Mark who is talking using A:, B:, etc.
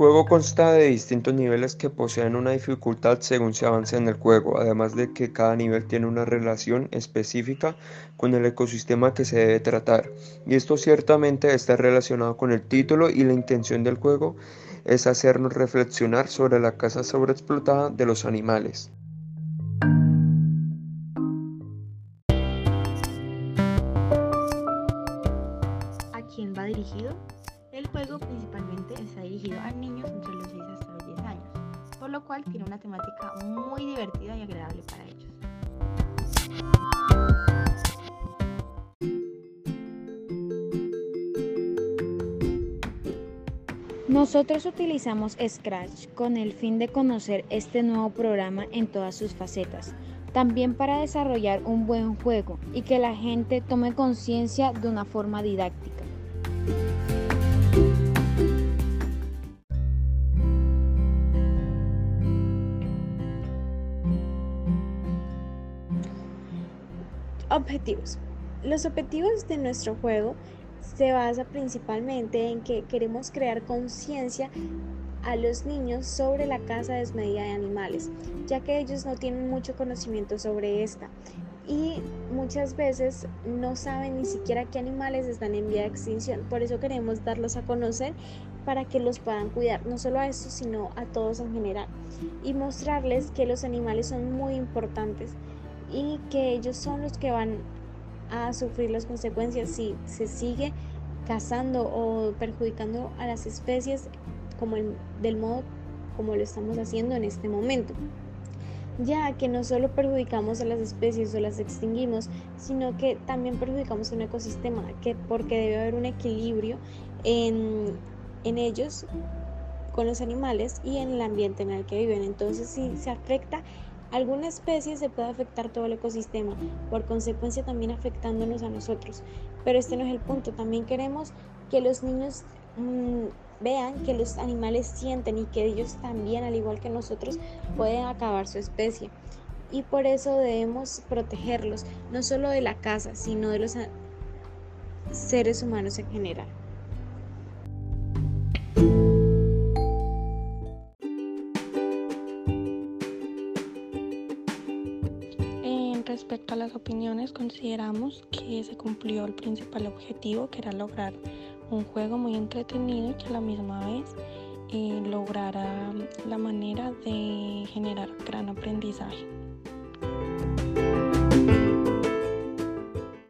A: juego consta de distintos niveles que poseen una dificultad según se avanza en el juego, además de que cada nivel tiene una relación específica con el ecosistema que se debe tratar. Y esto ciertamente está relacionado con el título y la intención del juego es hacernos reflexionar sobre la caza sobreexplotada de los animales.
B: ¿A quién va dirigido? El juego principalmente dirigido a niños entre los 6 hasta los 10 años, por lo cual tiene una temática muy divertida y agradable para ellos.
C: Nosotros utilizamos Scratch con el fin de conocer este nuevo programa en todas sus facetas, también para desarrollar un buen juego y que la gente tome conciencia de una forma didáctica.
D: Objetivos. Los objetivos de nuestro juego se basa principalmente en que queremos crear conciencia a los niños sobre la caza desmedida de animales, ya que ellos no tienen mucho conocimiento sobre esta y muchas veces no saben ni siquiera qué animales están en vía de extinción. Por eso queremos darlos a conocer para que los puedan cuidar, no solo a estos, sino a todos en general, y mostrarles que los animales son muy importantes y que ellos son los que van a sufrir las consecuencias si se sigue cazando o perjudicando a las especies como del modo como lo estamos haciendo en este momento ya que no solo perjudicamos a las especies o las extinguimos, sino que también perjudicamos un ecosistema, que porque debe haber un equilibrio en, en ellos con los animales y en el ambiente en el que viven. Entonces, si se afecta alguna especie se puede afectar todo el ecosistema, por consecuencia también afectándonos a nosotros. Pero este no es el punto, también queremos que los niños mm, vean que los animales sienten y que ellos también, al igual que nosotros, pueden acabar su especie. Y por eso debemos protegerlos, no solo de la casa, sino de los seres humanos en general.
E: Respecto a las opiniones, consideramos que se cumplió el principal objetivo, que era lograr un juego muy entretenido y que a la misma vez eh, lograra la manera de generar gran aprendizaje.